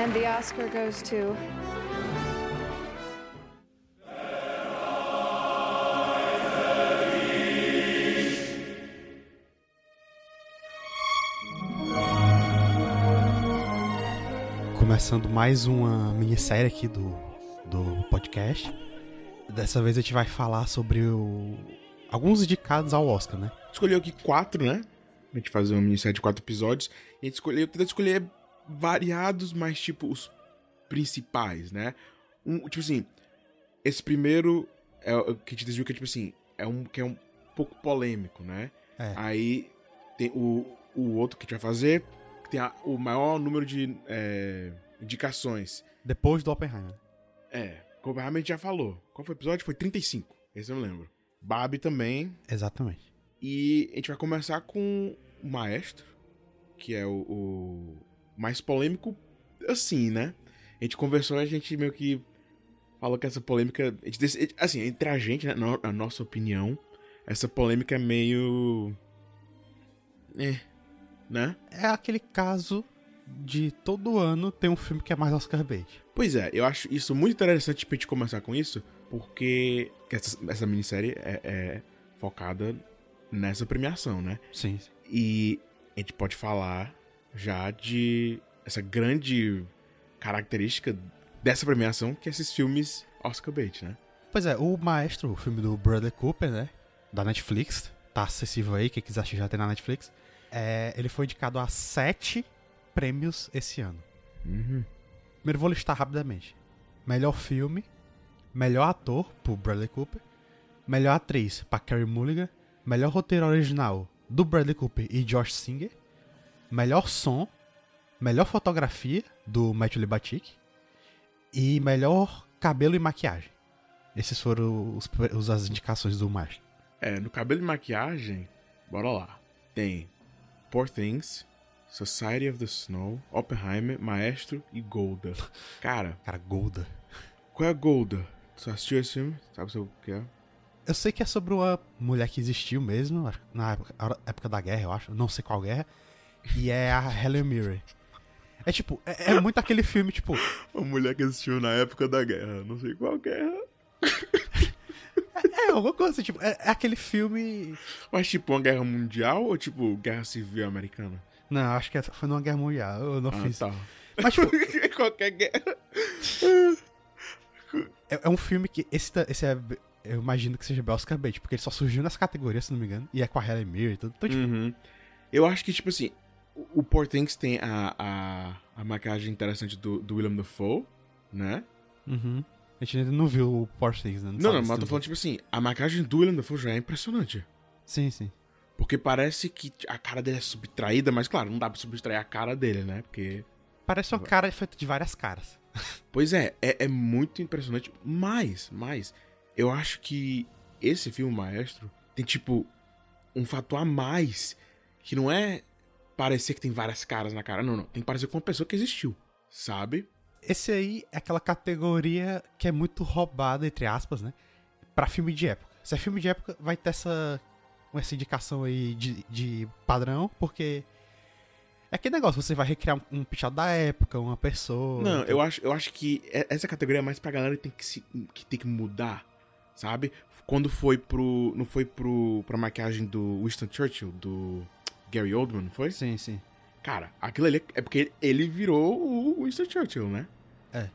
And the Oscar goes to. Começando mais uma minissérie aqui do, do podcast. Dessa vez a gente vai falar sobre o, alguns indicados ao Oscar, né? Escolheu aqui quatro, né? A gente fazer uma minissérie de quatro episódios. E a gente escolheu, tentou escolher variados, mas tipo os principais, né? Um, tipo assim, esse primeiro é o que a gente decidiu que é tipo assim, é um que é um pouco polêmico, né? É. Aí tem o, o outro que a gente vai fazer, que tem a- o maior número de é, indicações. Depois do Oppenheimer. É, como a gente já falou. Qual foi o episódio? Foi 35. Esse eu não lembro. Barbie também. Exatamente. E a gente vai começar com o Maestro, que é o, o mais polêmico, assim, né? A gente conversou e a gente meio que falou que essa polêmica. gente assim, entre a gente, né, na na nossa opinião, essa polêmica é meio. É. Né? É aquele caso de todo ano ter um filme que é mais Oscar bait. Pois é, eu acho isso muito interessante pra gente começar com isso, porque que essa, essa minissérie é, é focada nessa premiação, né? Sim. E a gente pode falar já de essa grande característica dessa premiação, que é esses filmes Oscar bait, né? Pois é, o Maestro, o filme do Bradley Cooper, né? Da Netflix. Tá acessível aí, quem quiser assistir já tem na Netflix. É, ele foi indicado a sete prêmios esse ano. Uhum. Primeiro vou listar rapidamente. Melhor filme, melhor ator pro Bradley Cooper, melhor atriz pra Carey Mulligan, melhor roteiro original do Bradley Cooper e Josh Singer, melhor som, melhor fotografia do Matthew Libatic e melhor cabelo e maquiagem. Esses foram os, os- as indicações do Maestro. É, no cabelo e maquiagem, bora lá. Tem Poor Things, Society of the Snow, Oppenheimer, Maestro e Golda. Cara, Cara, Golda. qual é a Golda? Tu assistiu esse filme? Sabe sobre o que é? Eu sei que é sobre uma mulher que existiu mesmo, na época, época da guerra, eu acho. Não sei qual guerra. E é a Helen Mirren. É tipo, é, é muito aquele filme, tipo. Uma mulher que existiu na época da guerra, não sei qual guerra. É alguma coisa assim, tipo, é, é aquele filme. Mas tipo, uma guerra mundial ou tipo, guerra civil americana? Não, acho que essa foi numa guerra mundial. Eu não Ah, fiz. tá. Mas, tipo, Qualquer guerra. é, é um filme que. Esse, esse é. Eu imagino que seja Oscar bait, porque ele só surgiu nessa categoria, se não me engano. E é com a Helen Mirren e tudo. Então, tipo, Uhum. Eu acho que, tipo assim, o Poor Things tem a, a, a maquiagem interessante do, do William Dafoe, né? uhum. A gente ainda não viu o Poor Things, né? Não, não, se mas eu tô falando, tipo assim, a maquiagem do William Dafoe já é impressionante. Sim, sim. Porque parece que a cara dele é subtraída, mas claro, não dá pra subtrair a cara dele, né? Porque. Parece uma cara feita de várias caras. Pois é, é, é muito impressionante. Mas, mas, eu acho que esse filme Maestro tem, tipo, um fator a mais que não é parecer que tem várias caras na cara. Não, não. Tem que parecer com uma pessoa que existiu, sabe? Esse aí é aquela categoria que é muito roubada, entre aspas, né? Pra filme de época. Se é filme de época, vai ter essa, essa indicação aí de, de padrão, porque. É aquele negócio, você vai recriar um, um pichado da época, uma pessoa. Não, então- eu acho, eu acho que e- essa categoria é mais pra galera que tem que, se, que tem que mudar, sabe? Quando foi pro. Não foi pro. pra maquiagem do Winston Churchill, do Gary Oldman, não foi? Sim, sim. Cara, aquilo ali é porque ele virou o Winston Churchill, né? É.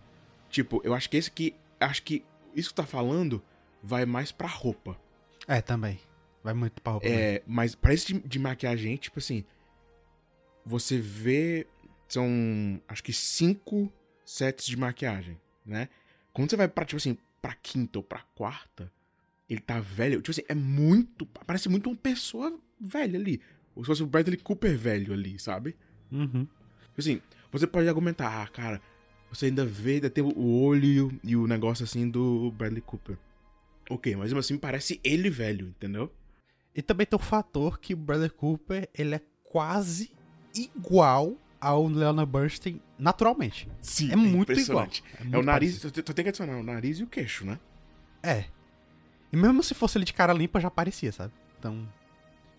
Tipo, eu acho que esse aqui. Acho que isso que tá falando vai mais pra roupa. É, também. Vai muito pra roupa. mesmo. É, mas pra esse de, de maquiagem, tipo assim. Você vê. São. Acho que cinco sets de maquiagem, né? Quando você vai pra, tipo assim, pra quinta ou pra quarta, ele tá velho. Tipo assim, é muito. Parece muito uma pessoa velha ali. Se fosse o Bradley Cooper velho ali, sabe? Uhum. Tipo assim, você pode argumentar, ah, cara, você ainda vê, ainda tem o olho e o negócio assim do Bradley Cooper. Ok, mas mesmo assim parece ele velho, entendeu? E também tem o fator que o Bradley Cooper, ele é quase igual ao Leonard Bernstein naturalmente. Sim, É muito igual. É, muito o nariz, tu, tu tem que adicionar o nariz e o queixo, né? É. E mesmo se fosse ele de cara limpa, já parecia, sabe? Então.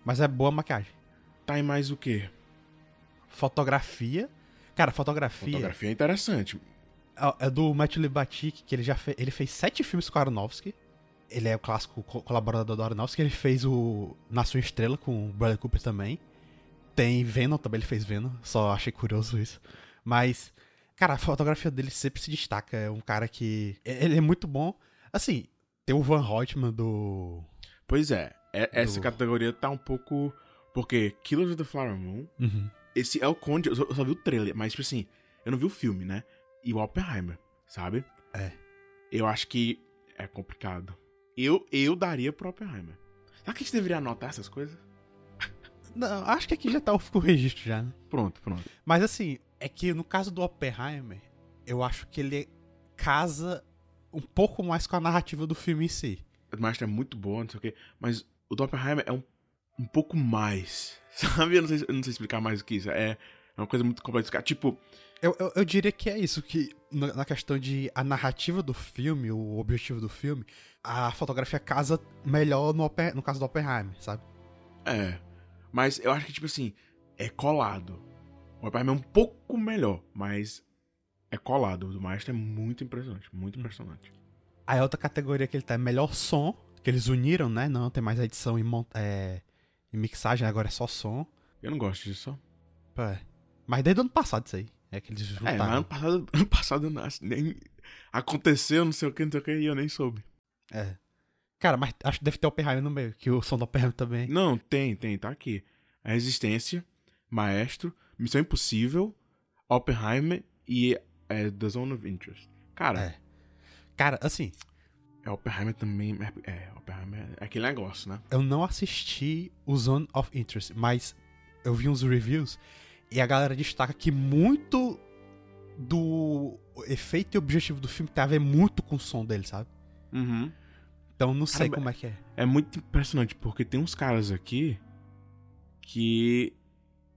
Mas é boa a maquiagem. Tá em mais o quê? Fotografia. Cara, fotografia. Fotografia é interessante. É, é do Matthew Libatic, que ele já fez. Ele fez sete filmes com Aronofsky. Ele é o clássico co colaborador do Aronofsky. Ele fez o Na Sua Estrela com o Bradley Cooper também. Tem Venom também, ele fez Venom. Só achei curioso isso. Mas, cara, a fotografia dele sempre se destaca. É um cara que. Ele é muito bom. Assim, tem o Van Hoytman do. Pois é, é essa do... categoria tá um pouco. Porque Killers of the Flower Moon. Uhum. Esse é o Conde. Eu só, eu só vi o trailer, mas, tipo assim, eu não vi o filme, né? E o Oppenheimer, sabe? É. Eu acho que é complicado. Eu, eu daria pro Oppenheimer. Será que a gente deveria anotar essas coisas? Não, acho que aqui já tá o registro já, né? Pronto, pronto. Mas assim, é que no caso do Oppenheimer, eu acho que ele casa um pouco mais com a narrativa do filme em si. O é muito bom, não sei o quê. Mas o do Oppenheimer é um, um pouco mais. Sabe? Eu não, sei, eu não sei explicar mais o que isso. É, é uma coisa muito complexa. Tipo. Eu, eu, eu, diria que é isso, que na questão de a narrativa do filme, o objetivo do filme, a fotografia casa melhor no, no caso do Oppenheimer, sabe? É. Mas eu acho que, tipo assim, é colado. O Oppenheimer é um pouco melhor, mas é colado. O do Maestro é muito impressionante, muito impressionante. A outra categoria que ele tá é melhor som, que eles uniram, né? Não tem mais edição e, é, e mixagem, agora é só som. Eu não gosto disso. É. Mas desde o ano passado isso aí. É que eles juntaram. É, mas ano passado, ano passado nem aconteceu, não sei o que, não sei o que, e eu nem soube. É. Cara, mas acho que deve ter Oppenheimer no meio, que o som do Oppenheimer também. Não, tem, tem, tá aqui. A Resistência, Maestro, Missão Impossível, Oppenheimer e é, The Zone of Interest. Cara. É. Cara, assim. É, Oppenheimer também. É, é, Oppenheimer é aquele negócio, né? Eu não assisti o Zone of Interest, mas eu vi uns reviews e a galera destaca que muito do efeito e objetivo do filme tem a ver muito com o som dele, sabe? Uhum. Então não sei como é que é. É muito impressionante, porque tem uns caras aqui que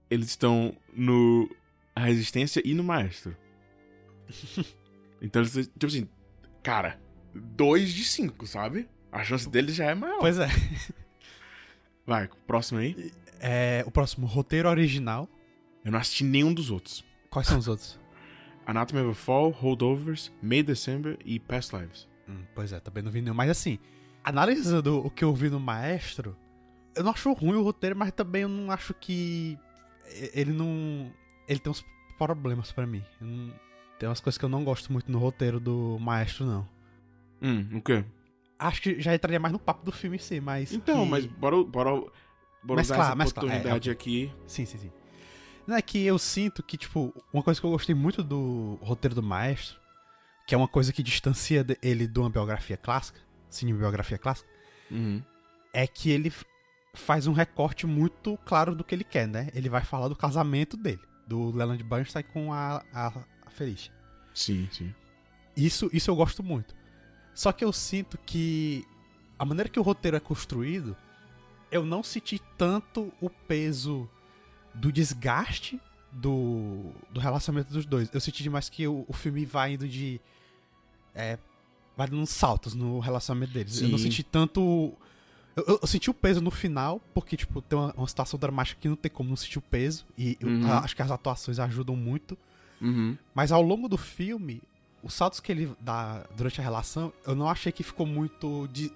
eles estão no a Resistência e no Maestro. então eles, tipo assim, cara, dois de cinco, sabe? A chance deles já é maior. Pois é. Vai, próximo aí. É, o próximo, roteiro original. Eu não assisti nenhum dos outros. Quais são os outros? Anatomy of a Fall, Holdovers, May December e Past Lives. Hum, pois é, também não vi nenhum. Mas assim, analisando o que eu vi no Maestro, eu não acho ruim o roteiro, mas também eu não acho que. Ele não. Ele tem uns problemas para mim. Não... Tem umas coisas que eu não gosto muito no roteiro do Maestro, não. Hum, o quê? Acho que já entraria mais no papo do filme em si, mas. Então, que... mas bora, bora, bora mas claro, essa oportunidade claro, é, aqui. Sim, sim, sim. Não é que eu sinto que, tipo, uma coisa que eu gostei muito do roteiro do Maestro, que é uma coisa que distancia ele de uma biografia clássica, cinebiografia clássica, uhum. é que ele faz um recorte muito claro do que ele quer, né? Ele vai falar do casamento dele, do Leland Bernstein com a, a, a Felicia. Sim, sim. Isso, isso eu gosto muito. Só que eu sinto que a maneira que o roteiro é construído, eu não senti tanto o peso do desgaste do, do relacionamento dos dois. Eu senti demais que o, o filme vai indo de. É, vai dando uns saltos no relacionamento deles. Sim. Eu não senti tanto. Eu, eu, eu, senti o peso no final, porque, tipo, tem uma, uma, situação dramática que não tem como não sentir o peso. E uhum. eu, acho que as atuações ajudam muito. Uhum. Mas ao longo do filme, os saltos que ele dá durante a relação, eu não achei que ficou muito. De...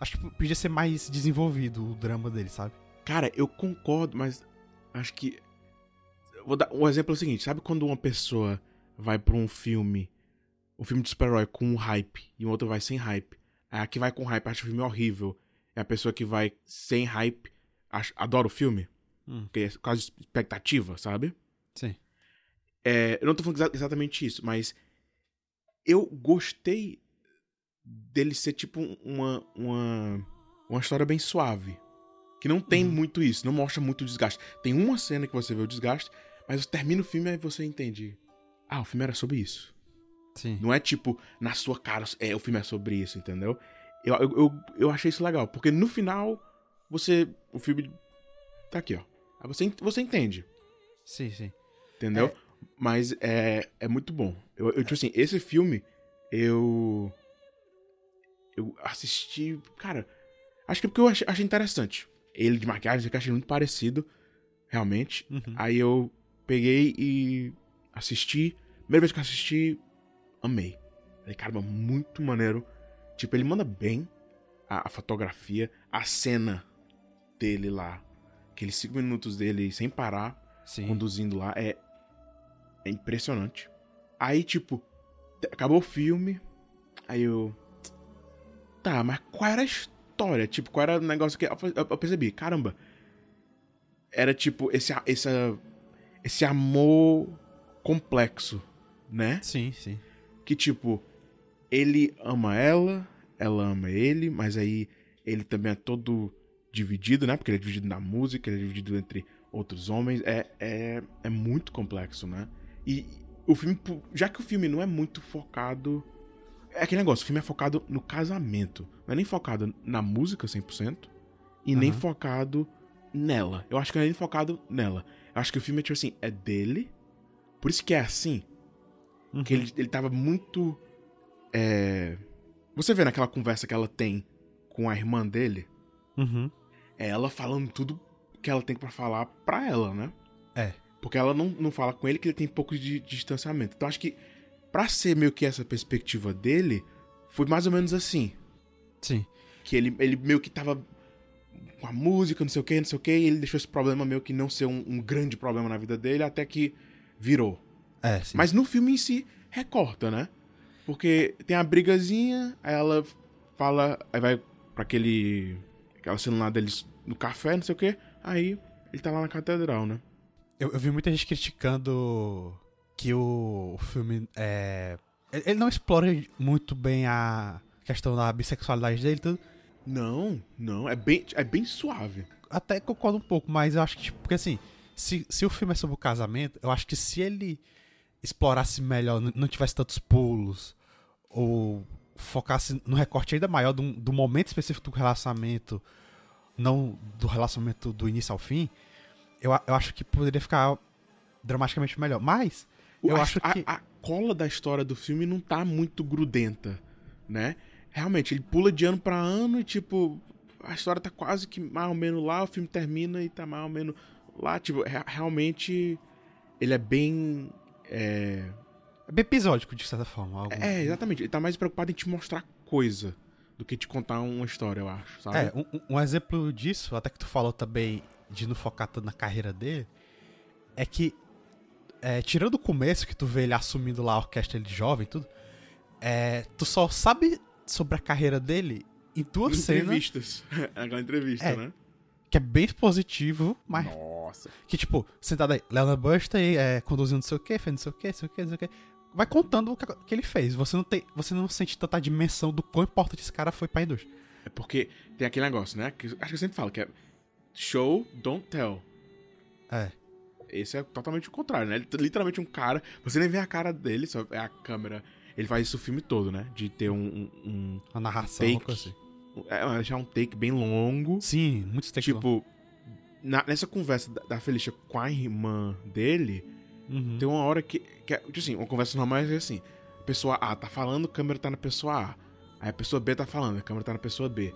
Acho que podia ser mais desenvolvido o drama dele, sabe? Cara, eu concordo, mas acho que. Vou dar um exemplo é o seguinte: sabe quando uma pessoa vai pra um filme, um filme de super-herói com um hype, e um outro vai sem hype? A que vai com hype acha o filme horrível. É a pessoa que vai sem hype, acha, adora o filme. Hum. Porque é quase expectativa, sabe? Sim. É, eu não tô falando exatamente isso, mas eu gostei dele ser tipo uma, uma, uma história bem suave. Que não tem uhum. muito isso, não mostra muito desgaste. Tem uma cena que você vê o desgaste, mas termina o filme e você entende. Ah, o filme era sobre isso. Sim. Não é tipo, na sua cara, é, o filme é sobre isso, entendeu? Eu, eu, eu, eu achei isso legal, porque no final, você. O filme. Tá aqui, ó. Aí você, você entende. Sim, sim. Entendeu? É... Mas é, é muito bom. Eu, eu, tipo assim, esse filme, eu. Eu assisti. Cara, acho que é porque eu achei, achei interessante ele de maquiagem, eu achei muito parecido, realmente. Uhum. Aí eu peguei e Assisti, primeira vez que eu assisti, amei. Falei, caramba, muito maneiro. Tipo, ele manda bem a, a fotografia, a cena dele lá. Aqueles cinco minutos dele sem parar, Sim. conduzindo lá, é, é impressionante. Aí, tipo, acabou o filme, aí eu. Tá, mas qual era a história? Tipo, qual era o negócio que. Eu, percebi, caramba. Era tipo, esse, esse, esse amor complexo, né? Sim, sim. que tipo, ele ama ela, ela ama ele, mas aí ele também é todo dividido, né? Porque ele é dividido na música, ele é dividido entre outros homens. É, é, é muito complexo, né? E o filme, já que o filme não é muito focado. É aquele negócio, o filme é focado no casamento. Não é nem focado na música 100%, e nem Aham. focado nela. Eu acho que não é nem focado nela. Eu acho que o filme é tipo assim, é dele. Por isso que é assim, Uhum. que ele, ele tava muito. É... Você vê naquela conversa que ela tem com a irmã dele, Uhum. é ela falando tudo que ela tem pra falar pra ela, né? É. Porque ela não, não fala com ele que ele tem pouco de, de distanciamento. Então acho que pra ser meio que essa perspectiva dele, foi mais ou menos assim. Sim. Que ele, ele meio que tava com a música, não sei o que, não sei o que, e ele deixou esse problema meio que não ser um, um grande problema na vida dele, até que virou. É, sim. Mas no filme em si, recorta, né? Porque tem a brigazinha, aí ela fala, aí vai pra aquele. aquela cena lá deles no café, não sei o quê, aí ele tá lá na catedral, né? Eu, eu vi muita gente criticando que o, o filme é. Ele não explora muito bem a questão da bissexualidade dele tudo. Não, não, é bem, é bem suave. Até concordo um pouco, mas eu acho que, tipo, porque assim, se, se o filme é sobre o casamento, eu acho que se ele explorasse melhor, não tivesse tantos pulos, ou focasse no recorte ainda maior do, do momento específico do relacionamento, não do relacionamento do início ao fim, eu, a- eu acho que poderia ficar dramaticamente melhor. Mas, eu a, acho a- que. A, cola da história do filme não tá muito grudenta, né? Realmente, ele pula de ano pra ano e, tipo, a história tá quase que mais ou menos lá, o filme termina e tá mais ou menos lá. Tipo, re- realmente, ele é bem. É, É bem episódico, de certa forma. algo- é, exatamente. Ele tá mais preocupado em te mostrar coisa do que te contar uma história, eu acho, sabe? É, um- um exemplo disso, até que tu falou também de não focar tanto na carreira dele, é que, é, tirando o começo, que tu vê ele assumindo lá a orquestra de jovem e tudo, é, tu só sabe sobre a carreira dele em duas cenas, Entrevistas. Aquela entrevista, É. né? que é bem positivo, mas Nossa. que, tipo, sentado aí, Leonard Buster é, conduzindo não sei o que, fez não sei o que, não sei o que, não sei o que, vai contando o que, que ele fez. Você não, tem, você não sente tanta dimensão do quão importante esse cara foi pra indústria. É porque tem aquele negócio, né? Que, acho que eu sempre falo, que é show, don't tell. É. Esse é totalmente o contrário, né? Literalmente um cara. Você nem vê a cara dele, só é a câmera. Ele faz isso o filme todo, né? De ter um. um, um- A narração, Take. uma assim. é, deixar um take bem longo. Sim, muitos takes Tipo, na- nessa conversa da, da Felicia com a irmã dele, Uhum. tem uma hora que. que é, tipo assim, uma conversa normal é assim: a pessoa A tá falando, a câmera tá na pessoa A. Aí a pessoa B tá falando, a câmera tá na pessoa B.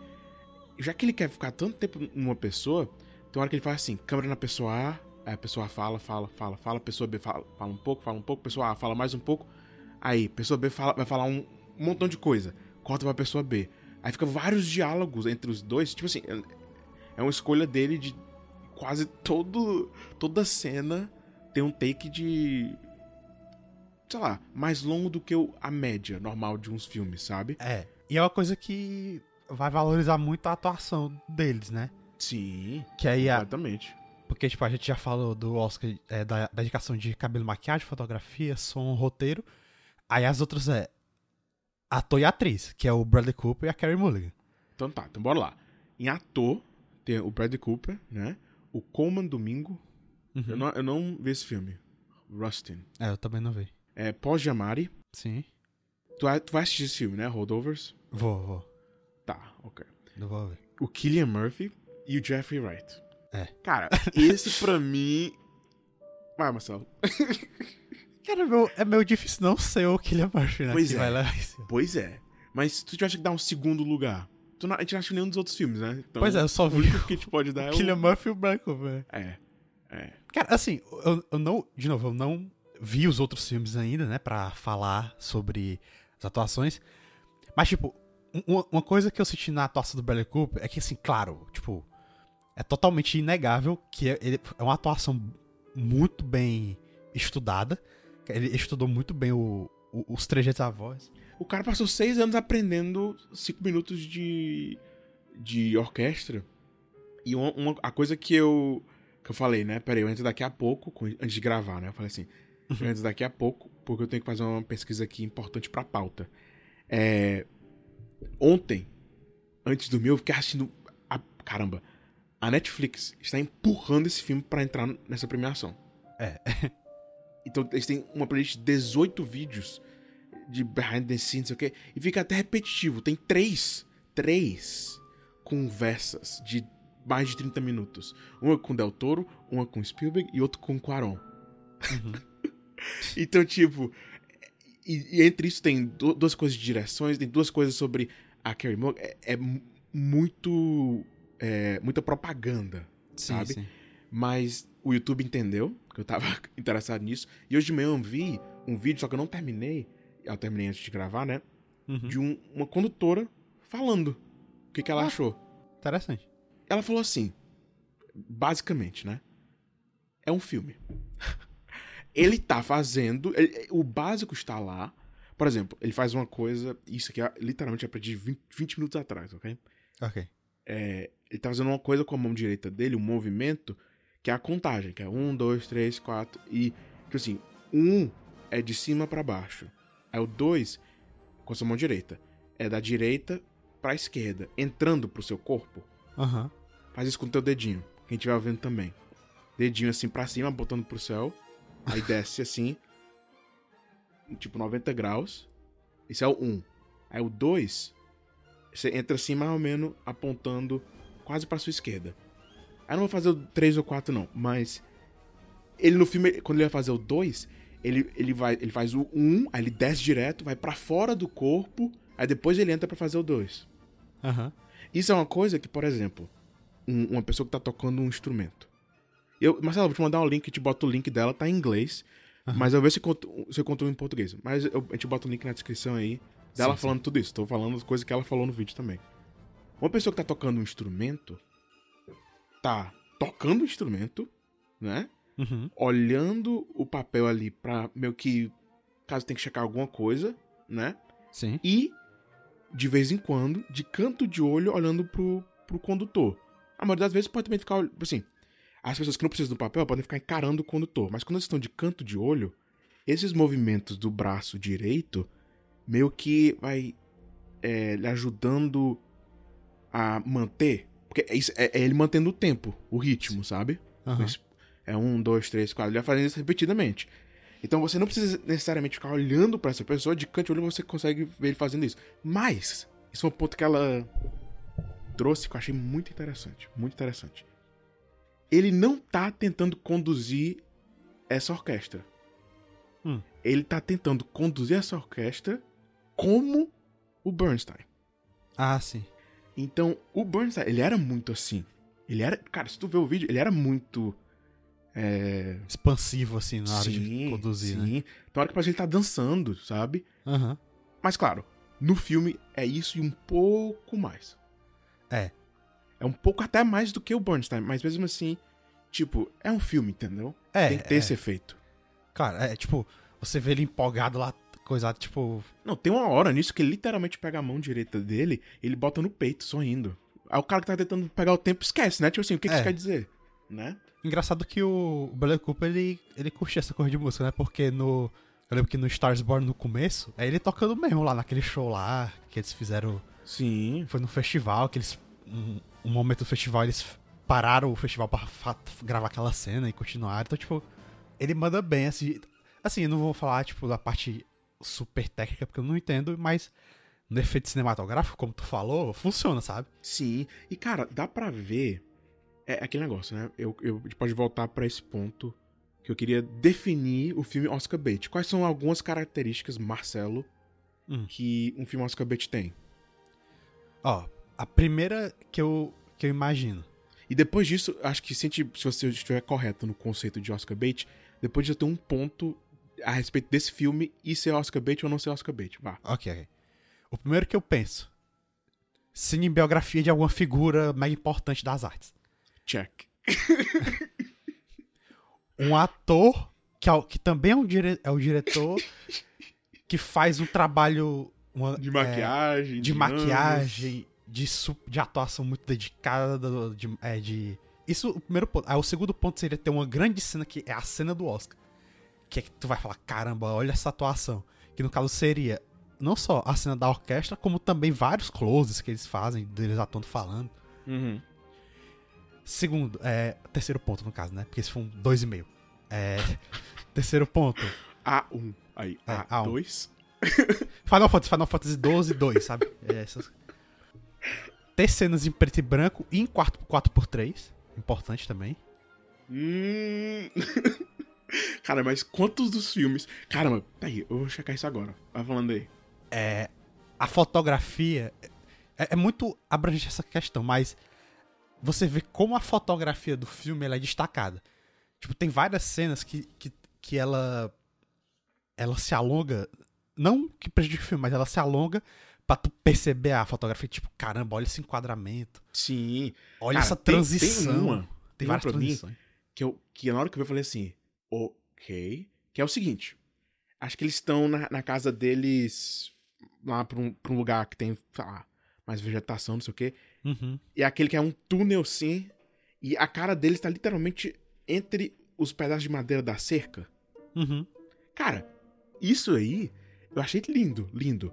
Já que ele quer ficar tanto tempo numa pessoa, tem hora que ele faz assim: câmera na pessoa A, aí a pessoa A fala, fala, fala, fala, pessoa B fala, fala um pouco, fala um pouco, pessoa A fala mais um pouco. Aí, pessoa B fala, vai falar um, um montão de coisa. Corta pra pessoa B. Aí fica vários diálogos entre os dois. Tipo assim, é- uma escolha dele de quase todo toda cena tem um take de sei lá, mais longo do que a média normal de uns filmes, sabe? É. E é uma coisa que vai valorizar muito a atuação deles, né? Sim, Que aí, a, completamente. porque tipo, a gente já falou do Oscar, é, da, da indicação de cabelo, maquiagem, fotografia, som, roteiro. Aí as outras é ator e atriz, que é o Bradley Cooper e a Carey Mulligan. Então tá, então bora lá. Em ator, tem o Bradley Cooper, né? O Coleman Domingo. Uhum. Eu, não, eu não vi esse filme. Rustin. É, eu também não vi. É Paul Giamatti. Sim. Tu, tu vai assistir esse filme, né? Holdovers. Vou, vou. Tá, ok. Ver. O Killian Murphy e o Jeffrey Wright. É. Cara, esse pra mim. Vai, Marcelo. Cara, meu, é meio difícil não ser o Killian Murphy, né? Pois que é. Pois é. Mas se tu tivesse que dar um segundo lugar. Tu não, a gente não achou nenhum dos outros filmes, né? Então, Pois é, eu só O vi único que a gente pode dar é o o. Killian Murphy e o Bradley Cooper. É. É. Cara, assim, eu, eu não. De novo, eu não. vi os outros filmes ainda, né, pra falar sobre as atuações. Mas, tipo, uma, uma coisa que eu senti na atuação do Bradley Cooper é que, assim, claro, tipo, é totalmente inegável que é, ele, é uma atuação muito bem estudada. Ele estudou muito bem o, o, os trejeitos da voz. O cara passou seis anos aprendendo cinco minutos de, de orquestra. E uma, uma- a coisa que eu, que eu falei, né? Peraí, eu entro daqui a pouco, antes de gravar, né? Eu falei assim, eu entro daqui a pouco, porque eu tenho que fazer uma pesquisa aqui importante pra pauta. É, ontem, antes de dormir, eu fiquei assistindo. A, caramba, a Netflix está empurrando esse filme pra entrar nessa premiação. É. Então eles têm uma playlist de 18 vídeos de behind the scenes, não sei o quê, e fica até repetitivo. Tem três, três conversas de mais de 30 minutos. Uma com Del Toro, uma com Spielberg e outra com Quaron. então, tipo, e, e entre isso tem du- duas coisas de direções, tem duas coisas sobre a Carrie Mulligan. É, é mu- muito, é, muita propaganda, Sim, sabe? sim. Mas o YouTube entendeu que eu tava interessado nisso. E hoje de manhã eu vi um vídeo, só que eu não terminei. Eu terminei antes de gravar, né? Uhum. De um- uma condutora falando o que, que ela Ah. achou. Interessante. Ela falou assim, basicamente, né? É um filme. ele tá fazendo. ele- o básico está lá. Por exemplo, ele faz uma coisa. Isso aqui é, literalmente eu aprendi 20, 20 minutos atrás, ok? Ok. é, ele tá fazendo uma coisa com a mão direita dele, um movimento, que é a contagem, que é um, dois, três, quatro, e, tipo assim, um é de cima pra baixo. Aí o dois, com a sua mão direita, é da direita pra esquerda, entrando pro seu corpo. Aham. Faz isso com o teu dedinho, quem estiver vendo também. Dedinho assim pra cima, botando pro céu, aí desce assim, tipo 90 graus. Esse é o um. Aí o dois, você entra assim mais ou menos apontando quase pra sua esquerda. Aí eu não vou fazer o 3 ou 4 não, mas ele no filme, quando ele vai fazer o 2, ele, ele, vai, ele faz o 1, um, aí ele desce direto, vai pra fora do corpo, aí depois ele entra pra fazer o 2. Aham. Isso é uma coisa que, por exemplo, um- uma pessoa que tá tocando um instrumento. Eu, Marcelo, vou te mandar um link, te boto o link dela, tá em inglês, mas eu vou ver se, se eu conto em português. Mas eu, a gente bota o link na descrição aí dela Sim, falando tudo isso. Tô falando as coisas que ela falou no vídeo também. Uma pessoa que tá tocando um instrumento, tá tocando o instrumento, né? Uhum. Olhando o papel ali pra meio que, caso tenha que checar alguma coisa, né? Sim. e, de vez em quando, de canto de olho, olhando pro, pro condutor. A maioria das vezes pode também ficar, assim, as pessoas que não precisam do papel podem ficar encarando o condutor, mas quando eles estão de canto de olho, esses movimentos do braço direito meio que vai é, lhe ajudando a manter, porque é, isso- é- é ele mantendo o tempo, o ritmo, sabe? Mas É um, dois, três, quatro. Ele vai fazendo isso repetidamente. Então você não precisa necessariamente ficar olhando pra essa pessoa, de canto de olho você consegue ver ele fazendo isso. Mas, isso foi um ponto que ela trouxe que eu achei muito interessante. Muito interessante. Ele não tá tentando conduzir essa orquestra. Hum. Ele tá tentando conduzir essa orquestra como o Bernstein. Ah, sim. Então, o Bernstein, ele era muito assim. Ele era. Cara, se tu ver o vídeo, ele era muito. É. Expansivo, assim, na hora de conduzir, né? sim. Tem hora que parece que ele tá dançando, sabe? Aham. Mas claro, no filme é isso e um pouco mais. É. É um pouco até mais do que o Bernstein, mas mesmo assim, tipo, é um filme, entendeu? É, Tem que ter é. esse efeito. Cara, é tipo, você vê ele empolgado lá, coisado, tipo. Não, tem uma hora nisso que ele literalmente pega a mão direita dele e ele bota no peito, sorrindo. Aí o cara que tá tentando pegar o tempo esquece, né? Tipo assim, o que, que É. isso quer dizer? Né? Engraçado que o Bradley Cooper, ele, ele curte essa coisa de música, né? Porque no. Eu lembro que no Stars Born no começo, é ele tocando mesmo lá naquele show lá, que eles fizeram. Sim. Foi no festival, que eles. Um, um momento do festival, eles pararam o festival pra gravar aquela cena e continuaram. Então, tipo, ele manda bem, assim. Assim, eu não vou falar, tipo, da parte super técnica, porque eu não entendo, mas no efeito cinematográfico, como tu falou, funciona, sabe? Sim. E, cara, dá pra ver. É aquele negócio, né? Eu, eu, a gente pode voltar pra esse ponto que eu queria definir o filme Oscar Bait. Quais são algumas características, Marcelo, Hum. que um filme Oscar Bait tem? Ó, a primeira que eu, que eu imagino. E depois disso, acho que se, gente- se você estiver correto no conceito de Oscar Bait, depois de ter um ponto a respeito desse filme e ser Oscar bait ou não ser Oscar bait. Vá. Ok, ok. O primeiro que eu penso: cinebiografia de alguma figura mega importante das artes. Check. Um ator que, é que também é, um dire, é o diretor que faz um trabalho. Uma, De maquiagem. É, de maquiagem, de, de atuação muito dedicada, de, é, de. Isso o primeiro ponto. Aí o segundo ponto seria ter uma grande cena que é a cena do Oscar. Que é que tu vai falar, caramba, olha essa atuação. Que no caso seria não só a cena da orquestra, como também vários closes que eles fazem, deles atuando falando. Uhum. Segundo, é, terceiro ponto no caso, né? Porque esse foi um dois e meio. É, terceiro ponto. A1. Aí, É, A2. Final Fantasy, Final Fantasy 12 2, sabe? É, essas... Ter cenas em preto e branco e em 4, 4x3. Importante também. Hum. Cara, mas quantos dos filmes. Caramba, peraí, eu vou checar isso agora. Vai falando aí. É, a fotografia. É, é muito abrangente essa questão, mas você vê como a fotografia do filme é destacada. Tipo, tem várias cenas que, que, que ela. Ela se alonga. Não que prejudique o filme, mas ela se alonga pra tu perceber a fotografia. Tipo, caramba, olha esse enquadramento. Sim. Olha Cara, essa tem- transição. Tem, uma. Tem Tem uma várias pra mim transições. que, eu, que na hora que eu vi eu falei assim, ok. Que é o seguinte. Acho que eles estão na, na casa deles lá pra um, pra um lugar que tem, sei lá, mais vegetação, não sei o quê. Uhum. E é aquele que é um túnel sim. E a cara deles tá literalmente entre os pedaços de madeira da cerca. Uhum. Cara, isso aí eu achei lindo, lindo.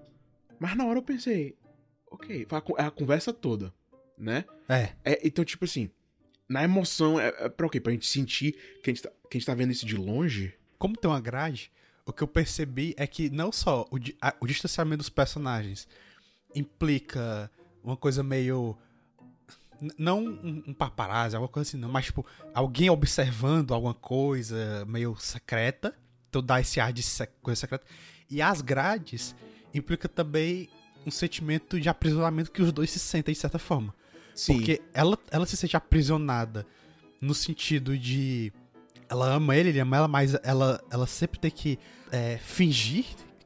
Mas na hora eu pensei, ok, é a conversa toda, né? É. É, então, tipo assim, na emoção, é, é pra o quê? Pra gente sentir que a gente, tá, que a gente tá vendo isso de longe? como tem uma grade, o que eu percebi é que não só o, a- o distanciamento dos personagens implica uma coisa meio. Não um, um paparazzi, alguma coisa assim, não, mas tipo, alguém observando alguma coisa meio secreta, então dá esse ar de se- coisa secreta. E as grades implica também um sentimento de aprisionamento que os dois se sentem de certa forma. Sim. Porque ela, ela se sente aprisionada no sentido de. Ela ama ele, ele ama ela, mas ela, ela sempre tem que é, fingir,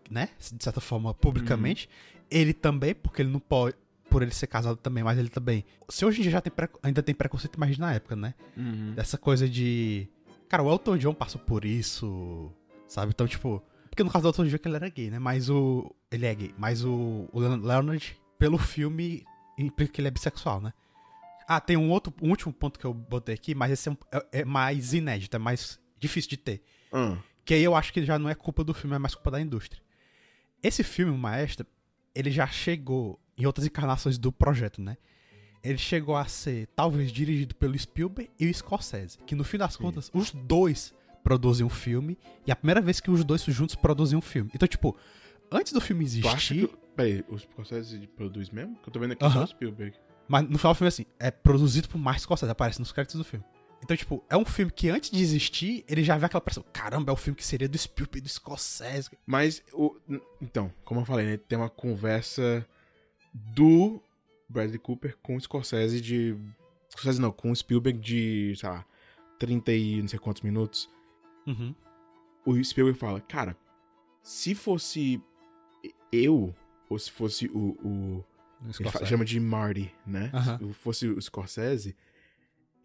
né? De certa forma, publicamente. Ele também, porque ele não pode. Por ele ser casado também, mas ele também. Se hoje em dia já tem ainda tem preconceito, imagina na época, né? Uhum. Dessa coisa de. Cara, o Elton John passou por isso, sabe? Então, tipo. Porque no caso do Elton John é que ele era gay, né? Mas o. Ele é gay. Mas o, o Leonard, pelo filme, implica que ele é bissexual, né? Ah, tem um outro, um último ponto que eu botei aqui, mas esse é, um- é- é mais inédito, é mais difícil de ter. Ah, Que aí eu acho que já não é culpa do filme, é mais culpa da indústria. Esse filme, o Maestro, ele já chegou em outras encarnações do projeto, né? Ele chegou a ser, talvez, dirigido pelo Spielberg e o Scorsese. Que no fim das contas, os dois produzem um filme. E é a primeira vez que os dois juntos produzem um filme. Então, tipo, antes do filme tu acha existir. que... Peraí, o Scorsese produz mesmo? Que eu tô vendo aqui Aham. só o Spielberg. Mas no final do filme, assim, é produzido por Martin Scorsese, aparece nos créditos do filme. Então, tipo, é um filme que antes de existir, ele já vê aquela pressão. Caramba, é o filme que seria do Spielberg do Scorsese. Mas, o... então, como eu falei, né? Tem uma conversa do Bradley Cooper com o Scorsese de... Scorsese não, com o Spielberg de, sei lá, 30 e não sei quantos minutos. Uhum. o Spielberg fala, cara, se fosse eu, ou se fosse o. o ele fa- chama de Marty, né? Aham. Se fosse o Scorsese,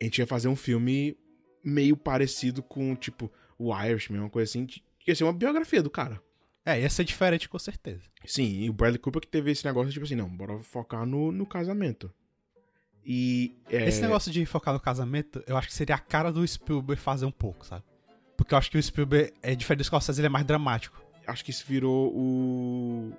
a gente ia fazer um filme meio parecido com, tipo, o Irishman, uma coisa assim. que Ia ser uma biografia do cara. É, ia ser diferente com certeza. Sim, e o Bradley Cooper que teve esse negócio, tipo assim, não, bora focar no, no casamento. E. é, Esse negócio de focar no casamento, eu acho que seria a cara do Spielberg fazer um pouco, sabe? Porque eu acho que o Spielberg é diferente do Scorsese, ele é mais dramático. Acho que isso virou o.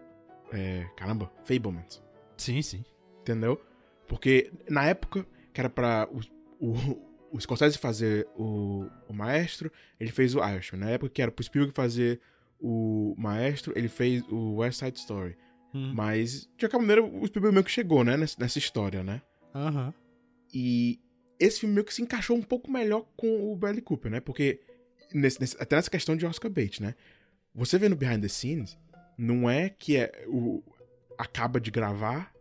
É, caramba, Fablemans. Sim, sim. Entendeu? Porque na época que era pra o, o, o Scorsese fazer o, o Maestro, ele fez o Irishman. Na época que era pro Spielberg fazer o Maestro, ele fez o West Side Story. Hum. Mas, de qualquer maneira, o Spielberg meio que chegou, né? Nessa, nessa história, né? Aham. E esse filme meio que se encaixou um pouco melhor com o Bradley Cooper, né? Porque, nesse- nesse- até nessa questão de Oscar bait, né? Você vê no Behind the Scenes, não é que é o acaba de gravar,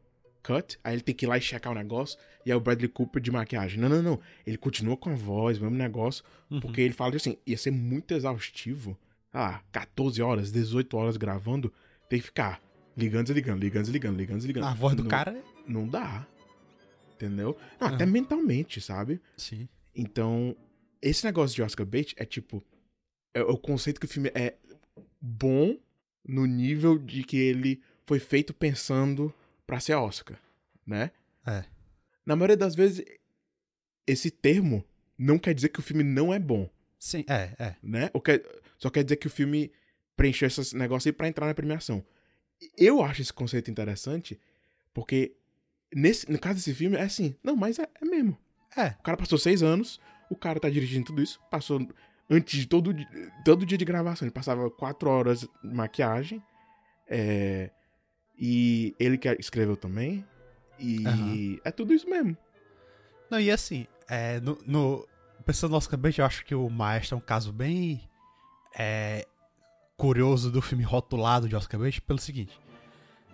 cut, aí ele tem que ir lá e checar o negócio, e é o Bradley Cooper de maquiagem. Não, não, não. Ele continua com a voz, o mesmo negócio, Uhum. porque ele fala assim, ia ser muito exaustivo ah, 14 horas, 18 horas gravando, tem que ficar ligando, desligando, ligando, desligando, ligando, desligando. A voz do não, cara é. Não dá. Entendeu? Não, Até Aham. mentalmente, sabe? Sim. Então, esse negócio de Oscar bait é tipo. É o conceito que o filme é bom no nível de que ele foi feito pensando pra ser Oscar, né? É. Na maioria das vezes, esse termo não quer dizer que o filme não é bom, Sim, é, é. né? Quer- só quer dizer que o filme preencheu esses negócios aí pra entrar na premiação. Eu acho esse conceito interessante porque, nesse, no caso desse filme, é assim, não, mas é, é mesmo. É. O cara passou seis anos, o cara tá dirigindo tudo isso, passou antes de todo, todo dia de gravação, ele passava quatro horas de maquiagem, é, e ele que escreveu também, e Aham. é tudo isso mesmo. Não, e assim, é, no, no- pensando no Oscar Bait, eu acho que o Maestro é um caso bem é, curioso do filme rotulado de Oscar Bait pelo seguinte.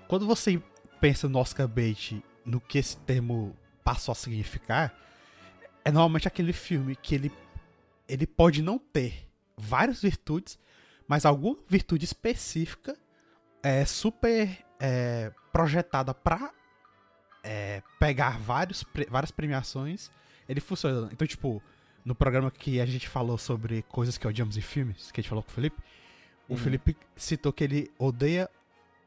Quando você pensa no Oscar Bait, no que esse termo passou a significar, é normalmente aquele filme que ele, ele pode não ter várias virtudes, mas alguma virtude específica é super é, projetada pra é, pegar vários, várias premiações, ele funciona. Então, tipo, no programa que a gente falou sobre coisas que odiamos em filmes, que a gente falou com o Felipe, o Uhum. Felipe citou que ele odeia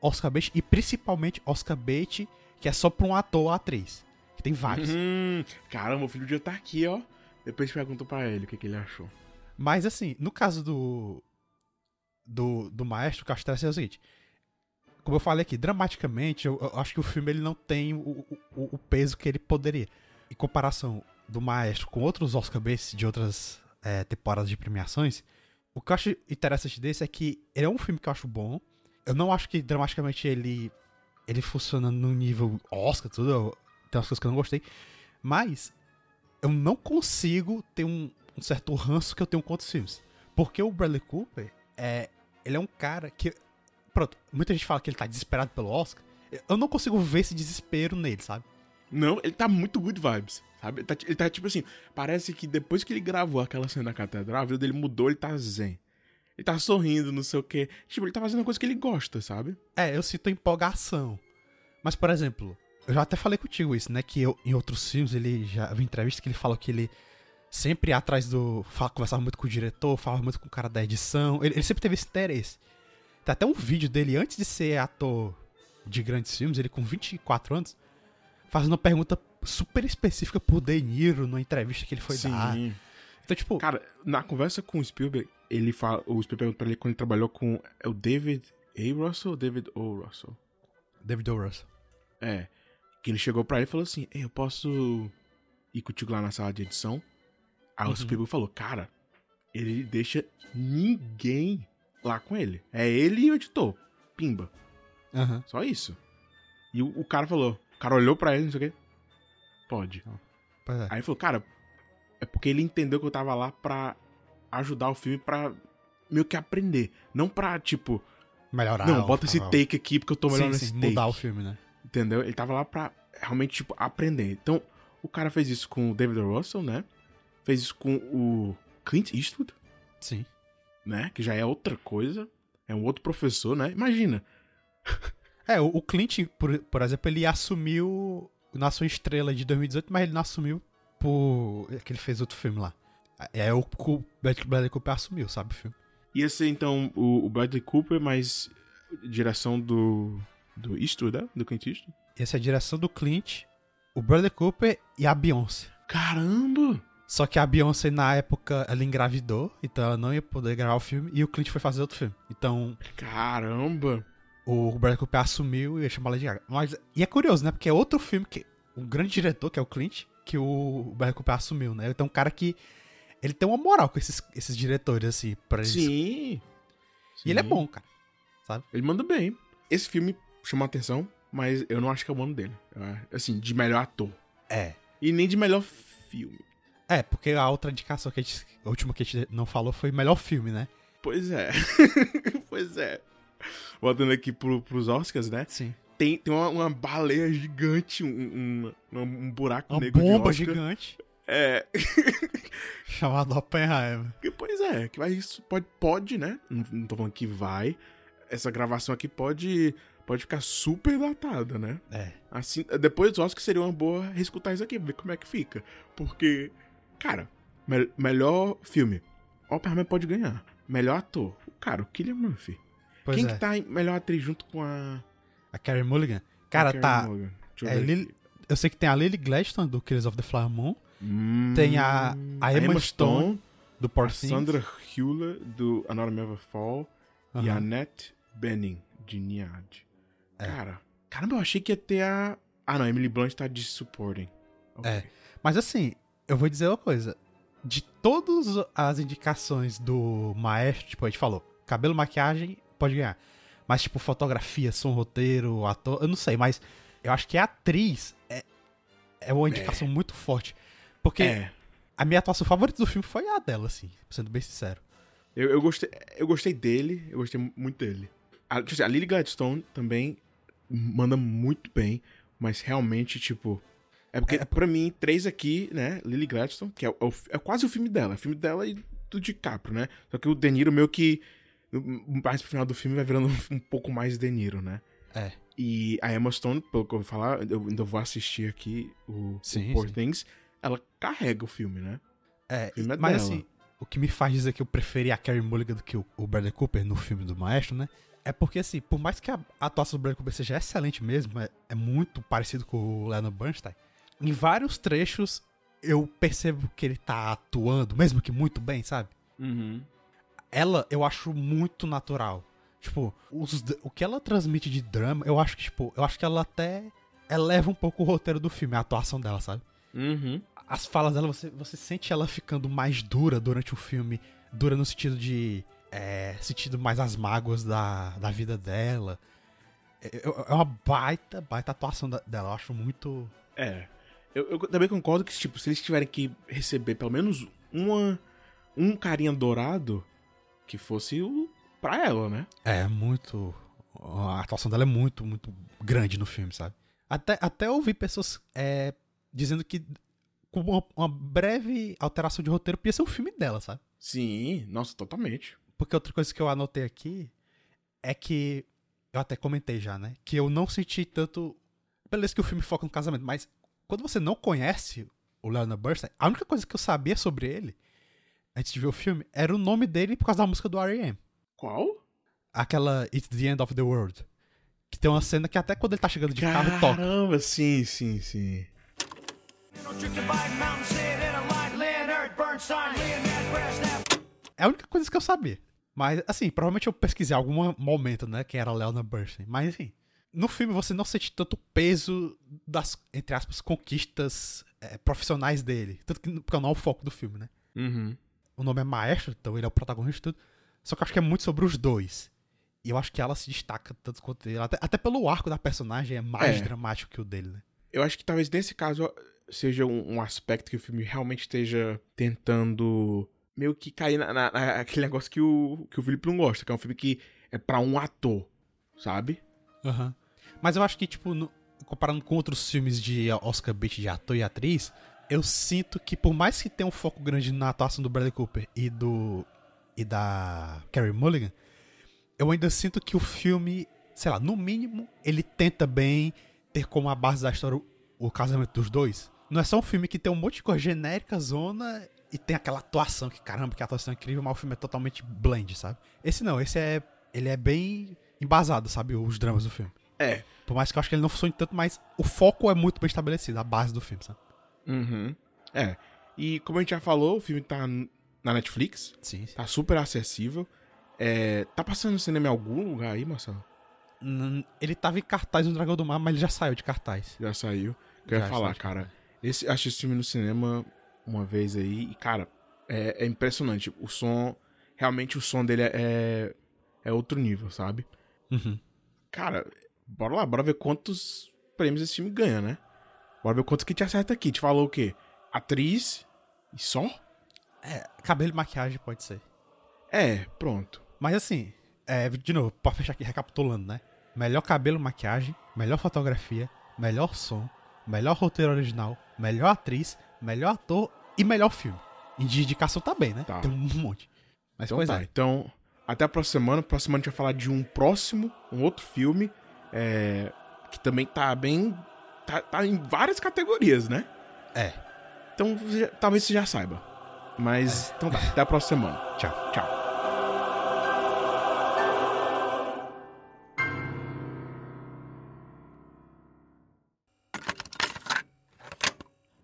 Oscar bait e principalmente Oscar bait que é só pra um ator ou atriz. Que tem vários. Hum, caramba, o filho já tá aqui, ó. Depois pergunto pra ele o que, que ele achou. Mas assim, no caso do. Do, do maestro, interessante é o seguinte. Como eu falei aqui, dramaticamente, eu, eu acho que o filme ele não tem o, o, o peso que ele poderia. Em comparação do maestro com outros Oscar baits de outras é, temporadas de premiações, o que eu acho interessante desse é que ele é um filme que eu acho bom. Eu não acho que dramaticamente ele ele funciona no nível Oscar, tudo. Tem umas coisas que eu não gostei. Mas eu não consigo ter um, um certo ranço que eu tenho com outros filmes. Porque o Bradley Cooper, é, ele é um cara que. Pronto, muita gente fala que ele tá desesperado pelo Oscar. Eu não consigo ver esse desespero nele, sabe? Não, ele tá muito good vibes, sabe? Ele tá, ele tá, tipo assim, parece que depois que ele gravou aquela cena da catedral, a vida dele mudou, ele tá zen. Ele tá sorrindo, não sei o quê. Tipo, ele tá fazendo uma coisa que ele gosta, sabe? É, eu sinto empolgação. Mas, por exemplo, eu já até falei contigo isso, né? Que eu, em outros filmes, ele já vi entrevista que ele falou que ele sempre ia atrás do. Fala, conversava muito com o diretor, falava muito com o cara da edição. Ele, ele sempre teve esse interesse. Tem até um vídeo dele antes de ser ator de grandes filmes, ele com 24 anos, fazendo uma pergunta super específica por De Niro numa entrevista que ele foi dar. Então, tipo, Cara, na conversa com o Spielberg, ele fala, o Spielberg pergunta pra ele quando ele trabalhou com é o David A. Russell ou David O. Russell? David O. Russell. É. Que ele chegou pra ele e falou assim: Ei, eu posso ir contigo lá na sala de edição? Aí Uhum. o Spielberg falou: Cara, ele deixa ninguém lá com ele. É ele e o editor. Pimba. Aham. Só isso. E o, o cara falou: O cara olhou pra ele, não sei o quê. Pode. Pois é. Aí ele falou: Cara, é porque ele entendeu que eu tava lá pra ajudar o filme pra meio que aprender. Não pra, tipo, Melhorar. não, bota esse take aqui porque eu tô melhor sim, nesse sim, take. mudar o filme, né? Entendeu? Ele tava lá pra realmente, tipo, aprender. Então, o cara fez isso com o David Russell, né? Fez isso com o Clint Eastwood, Sim. né? Que já é outra coisa. É um outro professor, né? Imagina. É, o, Clint, por, por exemplo, ele assumiu na sua estrela de 2018, mas ele não assumiu por. que ele fez outro filme lá. É o que o Bradley Cooper assumiu, sabe o filme? Ia ser, então, o, o Bradley Cooper, mas direção do, do Eastwood, né? Do Clint Eastwood. Essa é a direção do Clint, o Bradley Cooper e a Beyoncé. Caramba! Só que a Beyoncé, na época, ela engravidou, então ela não ia poder gravar o filme, e o Clint foi fazer outro filme. Então, Caramba! o Bradley Cooper assumiu e ia chamar ela de Gaga. Mas, e é curioso, né? Porque é outro filme que. Um grande diretor, que é o Clint, que o Bradley Cooper assumiu, né? Então, um cara que. Ele tem uma moral com esses, esses diretores, assim, pra eles. Sim. E ele é Sim. bom, cara. Ele manda bem. Esse filme chamou a atenção, mas eu não acho que é o ano dele. Assim, de melhor ator. É. E nem de melhor filme. É, porque a outra indicação que a gente. A última que a gente não falou foi melhor filme, né? Pois é. pois é. Voltando aqui pro, pros Oscars, né? Sim. Tem, tem uma, uma baleia gigante, um, um, um buraco Uma negro de bomba gigante É. chamada Oppenheimer. Pois é, que vai, isso pode, pode, né? Não, não tô falando que vai. Essa gravação aqui pode, pode ficar super datada, né? É. Assim, depois dos Oscars seria uma boa reescutar isso aqui, ver como é que fica. Porque, cara, me- melhor filme. Oppenheimer pode ganhar. Melhor ator. Cara, o Killian Murphy. Pois Quem é. que tá em melhor atriz junto com a. A Carey Mulligan. Cara, a tá. Mulligan? Eu é, Lily- eu sei que tem a Lily Gladstone do Killers of the Flower Moon, Hum, tem a- a Emma Stone, do a Poor Things. Sandra Hüller do Another Never Fall e a. Annette Bening de Niad. É. Cara, caramba, eu achei que ia ter a. Ah, não, Emily Blunt tá de supporting. Ok. É. Mas assim, eu vou dizer uma coisa. De todas as indicações do maestro, tipo, a gente falou, cabelo, maquiagem, pode ganhar. Mas, tipo, fotografia, som, roteiro, ator, eu não sei, mas eu acho que a atriz é, é uma indicação muito forte. Porque É. a minha atuação favorita do filme foi a dela, assim, sendo bem sincero. Eu, eu, gostei, eu gostei dele, eu gostei muito dele. A, tipo assim, a Lily Gladstone também manda muito bem, mas realmente, tipo. É porque, pra mim, três aqui, né? Lily Gladstone, que é, é o- é quase o filme dela. É o filme dela e do DiCaprio, né? Só que o De Niro meio que. Mais pro final do filme vai virando um pouco mais De Niro, né? É. E a Emma Stone, pelo que eu vou falar, eu ainda vou assistir aqui o, Sim, o Poor sim. Things. Ela carrega o filme, né? É, filme é mas dela. assim, o que me faz dizer que eu preferi a Carey Mulligan do que o, o Bradley Cooper no filme do Maestro, né? É porque, assim, por mais que a atuação do Bradley Cooper seja excelente mesmo, é, é muito parecido com o Leonard Bernstein, em vários trechos eu percebo que ele tá atuando, mesmo que muito bem, sabe? Uhum. Ela, eu acho muito natural. Tipo, os o que ela transmite de drama, eu acho que, tipo, eu acho que ela até eleva um pouco o roteiro do filme, a atuação dela, sabe? Uhum. as falas dela, você, você sente ela ficando mais dura durante o filme. Dura no sentido de. É, sentindo mais as mágoas da, da vida dela. É, é- é uma baita, baita atuação da- dela. Eu acho muito. É. Eu, eu também concordo que, tipo, se eles tiverem que receber pelo menos uma, um carinha dourado, que fosse o pra ela, né? É, muito. A atuação dela é muito, muito grande no filme, sabe? Até, até ouvi pessoas é, dizendo que com uma, uma breve alteração de roteiro podia ser um filme dela, sabe? Sim, nossa, totalmente. Porque outra coisa que eu anotei aqui é que. Eu até comentei já, né? Que eu não senti tanto. Beleza que o filme foca no casamento, mas quando você não conhece o Leonard Bernstein, a única coisa que eu sabia sobre ele, antes de ver o filme, era o nome dele por causa da música do R.E.M. Qual? Aquela It's the End of the World. Que tem uma cena que até quando ele tá chegando de carro toca. Caramba, sim, sim, sim. É a única coisa que eu sabia. Mas, assim, provavelmente eu pesquisei em algum momento, né? Que era Leonard Bernstein. Mas, enfim. No filme você não sente tanto peso das, entre aspas, conquistas é, profissionais dele. Tanto que porque não é o foco do filme, né? Uhum. O nome é Maestro, então ele é o protagonista e tudo. Só que eu acho que é muito sobre os dois. E eu acho que ela se destaca tanto quanto ele. Até, até pelo arco da personagem é mais É. dramático que o dele, né? Eu acho que talvez nesse caso seja um, um aspecto que o filme realmente esteja tentando meio que cair na, na- naquele negócio que o, que o Felipe não gosta, que é um filme que é pra um ator, sabe? Aham. Mas eu acho que, tipo, no- comparando com outros filmes de Oscar Beat de ator e atriz, eu sinto que por mais que tenha um foco grande na atuação do Bradley Cooper e do e da Carey Mulligan, eu ainda sinto que o filme, sei lá, no mínimo, ele tenta bem ter como a base da história o, o casamento dos dois. Não é só um filme que tem um monte de coisa genérica, zona, e tem aquela atuação que, caramba, que atuação incrível, mas o filme é totalmente blend, sabe? Esse não, esse é. Ele é bem embasado, sabe? Os dramas do filme. É. Por mais que eu acho que ele não funcione tanto, mas o foco é muito bem estabelecido, a base do filme, sabe? Uhum. É. E como a gente já falou, o filme tá na Netflix, Sim. tá super acessível. É, tá passando no cinema em algum lugar aí, Marcelo? Ele tava em cartaz no Dragão do Mar, mas ele já saiu de cartaz. Já saiu. Que eu ia Já, falar, cara. Esse, assisti esse filme no cinema uma vez aí e, cara, é, é impressionante. O som. Realmente o som dele é, é outro nível, sabe? Uhum. Cara, bora lá, bora ver quantos prêmios esse filme ganha, né? Bora ver quantos que te acerta aqui. Te falou o quê? Atriz e só? É, cabelo e maquiagem pode ser. É, pronto. Mas assim, é, de novo, pra fechar aqui recapitulando, né? Melhor cabelo, maquiagem, melhor fotografia, melhor som, melhor roteiro original, melhor atriz, melhor ator e melhor filme. E de indicação tá bem, né? Tá. Tem um monte. Mas Então pois tá, é. então até a próxima semana. Próxima semana a gente vai falar de um próximo, um outro filme, é, que também tá bem. Tá, tá em várias categorias, né? É. Então você talvez você já saiba. Mas então tá, até a próxima semana. Tchau. Tchau.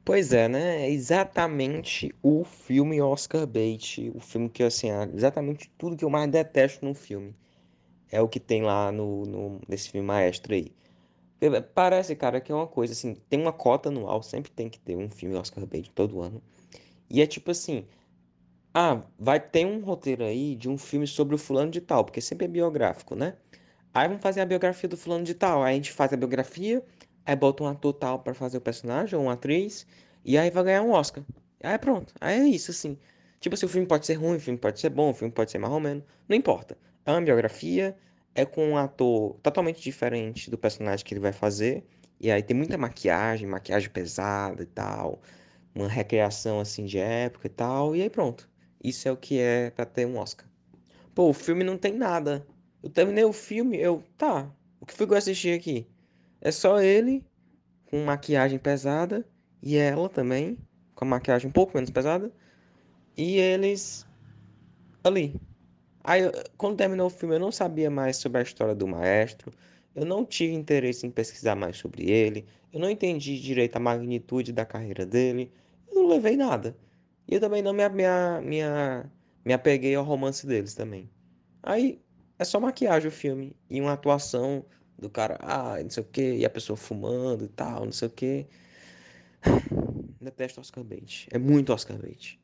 Pois é, né? É exatamente o filme Oscar bait, o filme que, assim, é exatamente tudo que eu mais detesto num filme. É o que tem lá no, no- nesse filme maestro aí. Parece, cara, que é uma coisa, assim, tem uma cota anual, sempre tem que ter um filme Oscar bait todo ano. E é tipo assim, ah, vai ter um roteiro aí de um filme sobre o fulano de tal, porque sempre é biográfico, né? Aí vamos fazer a biografia do fulano de tal. Aí a gente faz a biografia, aí bota um ator tal pra fazer o personagem, ou uma atriz, e aí vai ganhar um Oscar. Aí pronto. Aí é isso, assim. Tipo assim, o filme pode ser ruim, o filme pode ser bom, o filme pode ser mais ou menos. Não importa. É uma biografia, é com um ator totalmente diferente do personagem que ele vai fazer. E aí tem muita maquiagem, maquiagem pesada e tal. Uma recriação assim de época e tal. E aí pronto. Isso é o que é pra ter um Oscar. Pô, o filme não tem nada. Eu terminei o filme, eu. Tá. O que foi que eu assisti aqui? É só ele com maquiagem pesada e ela também com a maquiagem um pouco menos pesada e eles ali. Aí, quando terminou o filme, eu não sabia mais sobre a história do maestro. Eu não tive interesse em pesquisar mais sobre ele. Eu não entendi direito a magnitude da carreira dele. Eu não levei nada. E eu também não me, me, me, me apeguei ao romance deles também. Aí é só maquiagem o filme e uma atuação do cara, ah, não sei o que, e a pessoa fumando e tal, não sei o que. Detesto Oscar bait. É muito Oscar bait.